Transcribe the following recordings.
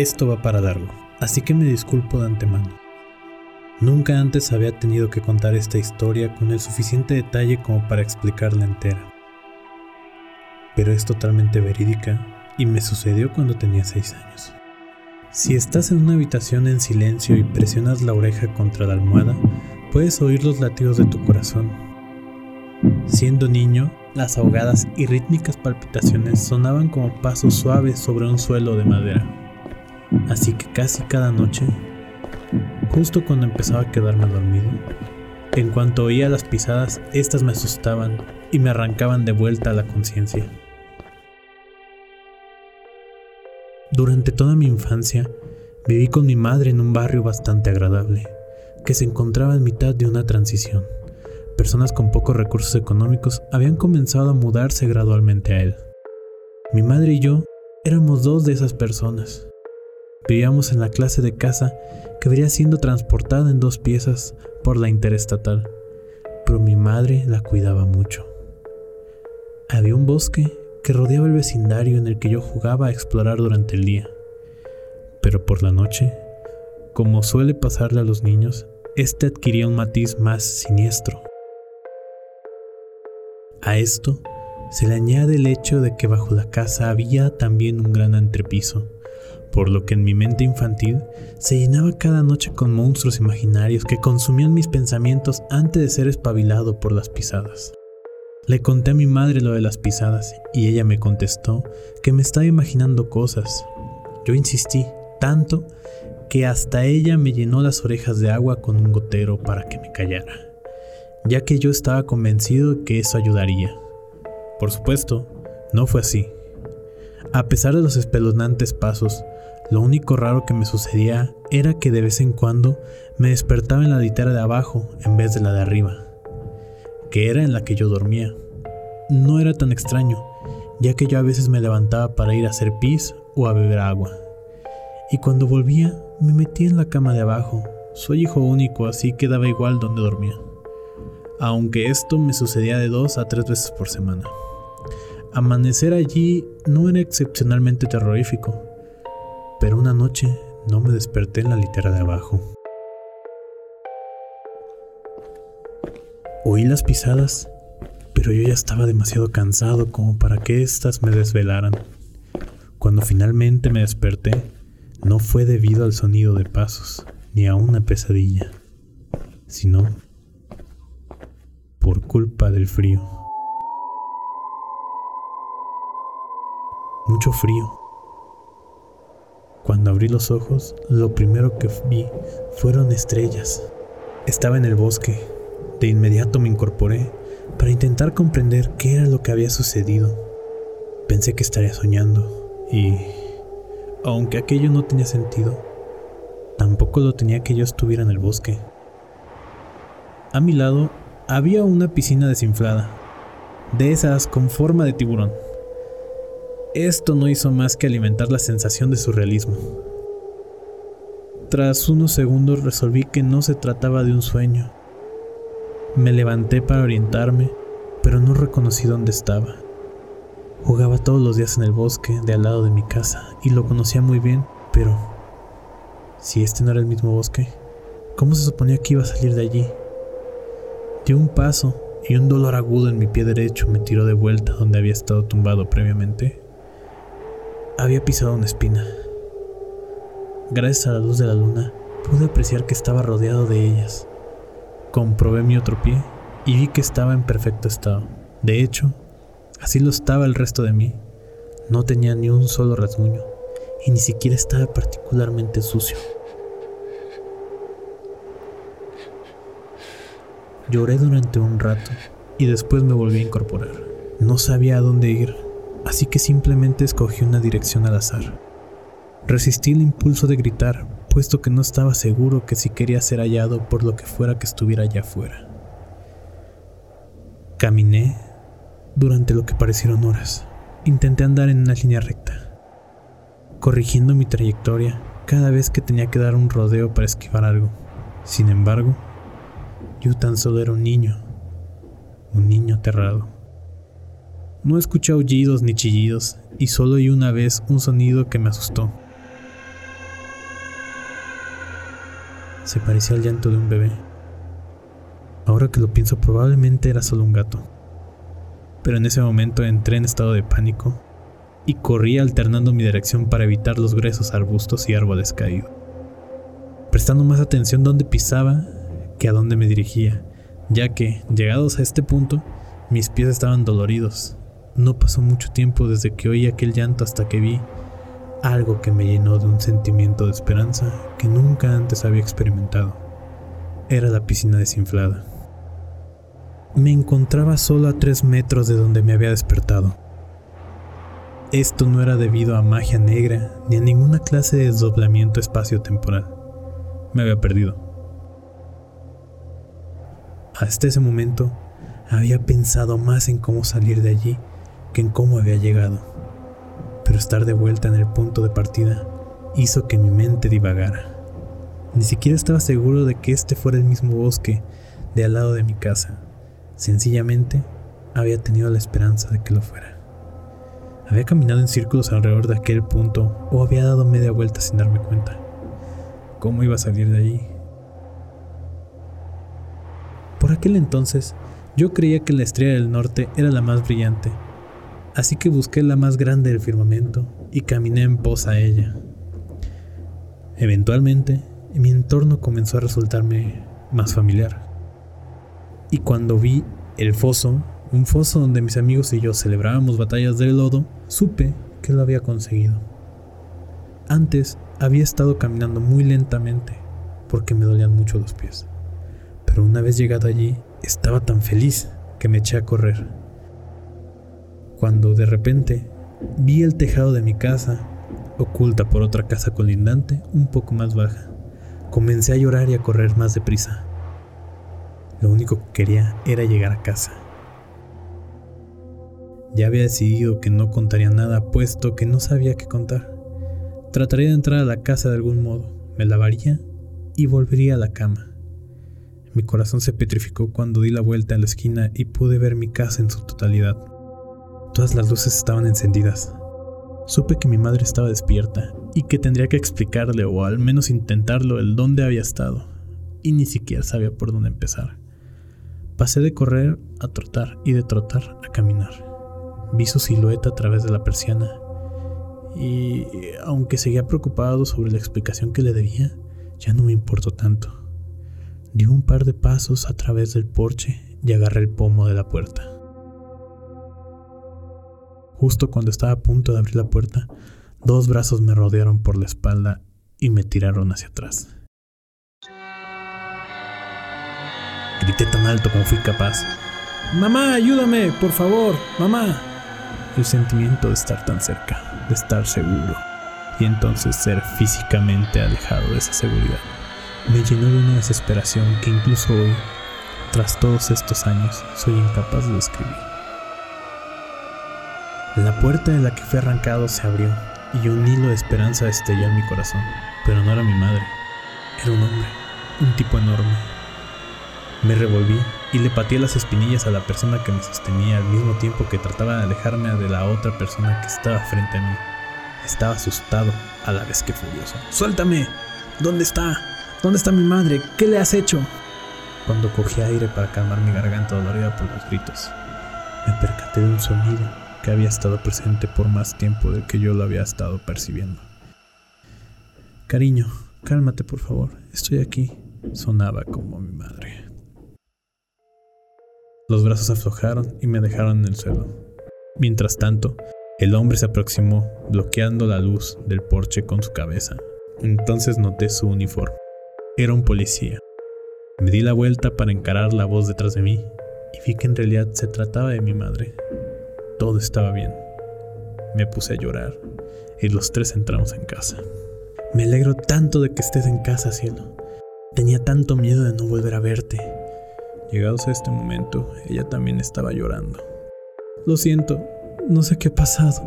Esto va para largo, así que me disculpo de antemano. Nunca antes había tenido que contar esta historia con el suficiente detalle como para explicarla entera. Pero es totalmente verídica y me sucedió cuando tenía 6 años. Si estás en una habitación en silencio y presionas la oreja contra la almohada, puedes oír los latidos de tu corazón. Siendo niño, las ahogadas y rítmicas palpitaciones sonaban como pasos suaves sobre un suelo de madera. Así que casi cada noche, justo cuando empezaba a quedarme dormido, en cuanto oía las pisadas, éstas me asustaban y me arrancaban de vuelta a la conciencia. Durante toda mi infancia, viví con mi madre en un barrio bastante agradable, que se encontraba en mitad de una transición. Personas con pocos recursos económicos habían comenzado a mudarse gradualmente a él. Mi madre y yo éramos dos de esas personas. Vivíamos en la clase de casa que vería siendo transportada en dos piezas por la interestatal, pero mi madre la cuidaba mucho. Había un bosque que rodeaba el vecindario en el que yo jugaba a explorar durante el día. Pero por la noche, como suele pasarle a los niños, este adquiría un matiz más siniestro. A esto se le añade el hecho de que bajo la casa había también un gran entrepiso, por lo que en mi mente infantil se llenaba cada noche con monstruos imaginarios que consumían mis pensamientos antes de ser espabilado por las pisadas. Le conté a mi madre lo de las pisadas y ella me contestó que me estaba imaginando cosas. Yo insistí tanto que hasta ella me llenó las orejas de agua con un gotero para que me callara, ya que yo estaba convencido que eso ayudaría. Por supuesto, no fue así. A pesar de los espeluznantes pasos, lo único raro que me sucedía era que de vez en cuando me despertaba en la litera de abajo en vez de la de arriba que era en la que yo dormía. No era tan extraño, ya que yo a veces me levantaba para ir a hacer pis o a beber agua. Y cuando volvía, me metía en la cama de abajo. Soy hijo único, así que daba igual donde dormía. Aunque esto me sucedía de dos a tres veces por semana. Amanecer allí no era excepcionalmente terrorífico, pero una noche no me desperté en la litera de abajo. Oí las pisadas, pero yo ya estaba demasiado cansado como para que éstas me desvelaran. Cuando finalmente me desperté, no fue debido al sonido de pasos ni a una pesadilla, sino por culpa del frío. Mucho frío. Cuando abrí los ojos, lo primero que vi fueron estrellas. Estaba en el bosque, de inmediato me incorporé para intentar comprender qué era lo que había sucedido. Pensé que estaría soñando y, aunque aquello no tenía sentido, tampoco lo tenía que yo estuviera en el bosque. A mi lado había una piscina desinflada, de esas con forma de tiburón. Esto no hizo más que alimentar la sensación de surrealismo. Tras unos segundos resolví que no se trataba de un sueño, me levanté para orientarme, pero no reconocí dónde estaba. Jugaba todos los días en el bosque de al lado de mi casa y lo conocía muy bien, pero si este no era el mismo bosque, ¿cómo se suponía que iba a salir de allí? Di un paso y un dolor agudo en mi pie derecho me tiró de vuelta donde había estado tumbado previamente. Había pisado una espina. Gracias a la luz de la luna, pude apreciar que estaba rodeado de ellas. Comprobé mi otro pie y vi que estaba en perfecto estado. De hecho, así lo estaba el resto de mí. No tenía ni un solo rasguño y ni siquiera estaba particularmente sucio. Lloré durante un rato y después me volví a incorporar. No sabía a dónde ir, así que simplemente escogí una dirección al azar. Resistí el impulso de gritar, puesto que no estaba seguro que si quería ser hallado por lo que fuera que estuviera allá afuera. Caminé durante lo que parecieron horas. Intenté andar en una línea recta, corrigiendo mi trayectoria cada vez que tenía que dar un rodeo para esquivar algo. Sin embargo, yo tan solo era un niño, un niño aterrado. No escuché aullidos ni chillidos y solo oí una vez un sonido que me asustó. se parecía al llanto de un bebé. Ahora que lo pienso, probablemente era solo un gato. Pero en ese momento entré en estado de pánico y corrí alternando mi dirección para evitar los gruesos arbustos y árboles caídos, prestando más atención donde pisaba que a dónde me dirigía, ya que, llegados a este punto, mis pies estaban doloridos. No pasó mucho tiempo desde que oí aquel llanto hasta que vi algo que me llenó de un sentimiento de esperanza que nunca antes había experimentado. Era la piscina desinflada. Me encontraba solo a tres metros de donde me había despertado. Esto no era debido a magia negra ni a ninguna clase de desdoblamiento espacio-temporal. Me había perdido. Hasta ese momento había pensado más en cómo salir de allí que en cómo había llegado. Pero estar de vuelta en el punto de partida hizo que mi mente divagara. Ni siquiera estaba seguro de que este fuera el mismo bosque de al lado de mi casa. Sencillamente había tenido la esperanza de que lo fuera. Había caminado en círculos alrededor de aquel punto o había dado media vuelta sin darme cuenta. ¿Cómo iba a salir de allí? Por aquel entonces, yo creía que la estrella del norte era la más brillante, así que busqué la más grande del firmamento y caminé en pos a ella. Eventualmente, mi entorno comenzó a resultarme más familiar. Y cuando vi el foso, un foso donde mis amigos y yo celebrábamos batallas de lodo, supe que lo había conseguido. Antes había estado caminando muy lentamente porque me dolían mucho los pies. Pero una vez llegado allí, estaba tan feliz que me eché a correr. Cuando de repente vi el tejado de mi casa, oculta por otra casa colindante un poco más baja, comencé a llorar y a correr más deprisa. Lo único que quería era llegar a casa. Ya había decidido que no contaría nada, puesto que no sabía qué contar. Trataría de entrar a la casa de algún modo, me lavaría y volvería a la cama. Mi corazón se petrificó cuando di la vuelta a la esquina y pude ver mi casa en su totalidad. Todas las luces estaban encendidas. Supe que mi madre estaba despierta y que tendría que explicarle o al menos intentarlo el dónde había estado, y ni siquiera sabía por dónde empezar. Pasé de correr a trotar y de trotar a caminar. Vi su silueta a través de la persiana y, aunque seguía preocupado sobre la explicación que le debía, ya no me importó tanto. Di un par de pasos a través del porche y agarré el pomo de la puerta. Justo cuando estaba a punto de abrir la puerta, dos brazos me rodearon por la espalda y me tiraron hacia atrás. Grité tan alto como fui capaz. Mamá, ayúdame, por favor, mamá. El sentimiento de estar tan cerca, de estar seguro, y entonces ser físicamente alejado de esa seguridad, me llenó de una desesperación que incluso hoy, tras todos estos años, soy incapaz de describir. La puerta de la que fui arrancado se abrió y un hilo de esperanza estalló en mi corazón, pero no era mi madre, era un hombre, un tipo enorme, me revolví y le pateé las espinillas a la persona que me sostenía al mismo tiempo que trataba de alejarme de la otra persona que estaba frente a mí. Estaba asustado a la vez que furioso. ¡Suéltame! ¿Dónde está? ¿Dónde está mi madre? ¿Qué le has hecho? Cuando cogí aire para calmar mi garganta dolorida por los gritos, me percaté de un sonido que había estado presente por más tiempo del que yo lo había estado percibiendo. Cariño, cálmate por favor, estoy aquí, sonaba como mi madre. Los brazos aflojaron y me dejaron en el suelo. Mientras tanto, el hombre se aproximó, bloqueando la luz del porche con su cabeza. Entonces noté su uniforme. Era un policía. Me di la vuelta para encarar la voz detrás de mí y vi que en realidad se trataba de mi madre. Todo estaba bien. Me puse a llorar y los tres entramos en casa. Me alegro tanto de que estés en casa, cielo. Tenía tanto miedo de no volver a verte Llegados a este momento, ella también estaba llorando. Lo siento, no sé qué ha pasado.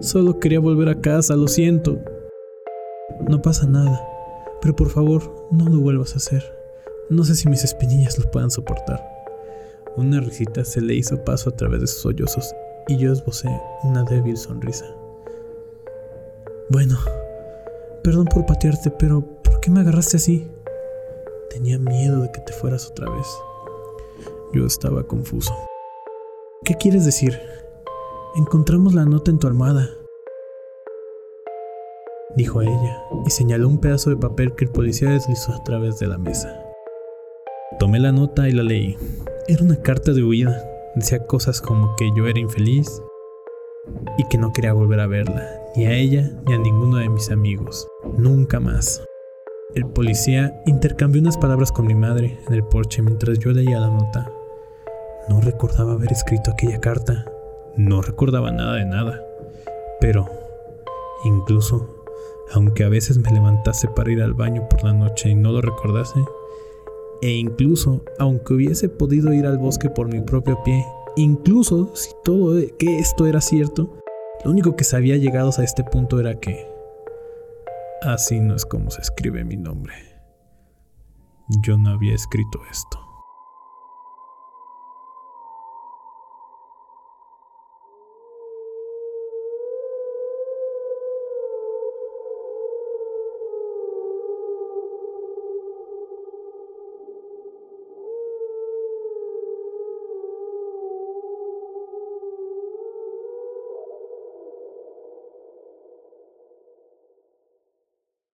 Solo quería volver a casa, lo siento. No pasa nada, pero por favor, no lo vuelvas a hacer. No sé si mis espinillas lo puedan soportar. Una risita se le hizo paso a través de sus sollozos y yo esbocé una débil sonrisa. Bueno, perdón por patearte, pero ¿por qué me agarraste así? Tenía miedo de que te fueras otra vez. Yo estaba confuso. ¿Qué quieres decir? Encontramos la nota en tu almohada, dijo ella, y señaló un pedazo de papel que el policía deslizó a través de la mesa. Tomé la nota y la leí. Era una carta de huida. Decía cosas como que yo era infeliz y que no quería volver a verla, ni a ella ni a ninguno de mis amigos. Nunca más. El policía intercambió unas palabras con mi madre en el porche mientras yo leía la nota. No recordaba haber escrito aquella carta. No recordaba nada de nada. Pero, incluso, aunque a veces me levantase para ir al baño por la noche y no lo recordase, e incluso, aunque hubiese podido ir al bosque por mi propio pie, incluso si todo que esto era cierto, lo único que sabía llegados a este punto era que así no es como se escribe mi nombre. Yo no había escrito esto.